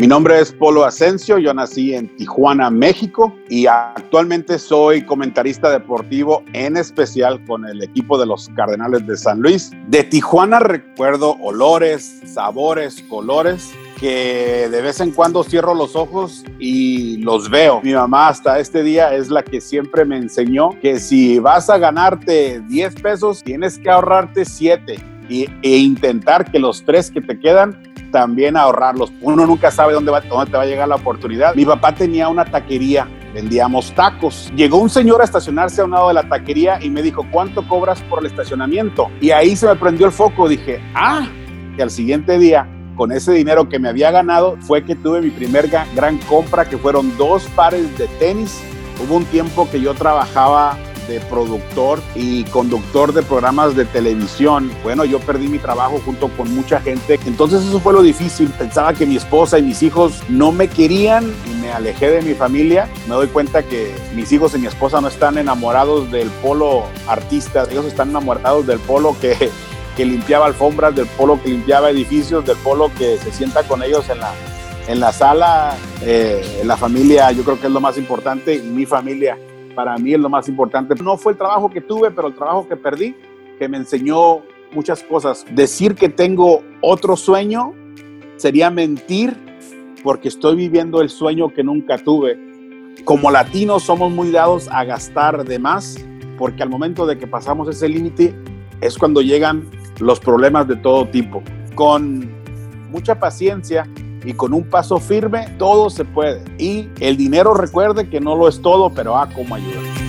Mi nombre es Polo Asensio, yo nací en Tijuana, México y actualmente soy comentarista deportivo en especial con el equipo de los Cardenales de San Luis. De Tijuana recuerdo olores, sabores, colores que de vez en cuando cierro los ojos y los veo. Mi mamá hasta este día es la que siempre me enseñó que si vas a ganarte 10 pesos, tienes que ahorrarte 7 e intentar que los tres que te quedan también ahorrarlos. Uno nunca sabe dónde, va, dónde te va a llegar la oportunidad. Mi papá tenía una taquería, vendíamos tacos. Llegó un señor a estacionarse a un lado de la taquería y me dijo, ¿cuánto cobras por el estacionamiento? Y ahí se me prendió el foco. Dije, ah, y al siguiente día con ese dinero que me había ganado fue que tuve mi primer gran compra, que fueron dos pares de tenis. Hubo un tiempo que yo trabajaba de productor y conductor de programas de televisión. Bueno, yo perdí mi trabajo junto con mucha gente. Entonces eso fue lo difícil. Pensaba que mi esposa y mis hijos no me querían y me alejé de mi familia. Me doy cuenta que mis hijos y mi esposa no están enamorados del polo artista. Ellos están enamorados del polo que que limpiaba alfombras, del polo que limpiaba edificios, del polo que se sienta con ellos en la, en la sala. Eh, la familia yo creo que es lo más importante, mi familia para mí es lo más importante. No fue el trabajo que tuve, pero el trabajo que perdí, que me enseñó muchas cosas. Decir que tengo otro sueño sería mentir porque estoy viviendo el sueño que nunca tuve. Como latinos somos muy dados a gastar de más porque al momento de que pasamos ese límite es cuando llegan los problemas de todo tipo. Con mucha paciencia y con un paso firme, todo se puede. Y el dinero recuerde que no lo es todo, pero ah, cómo ayuda.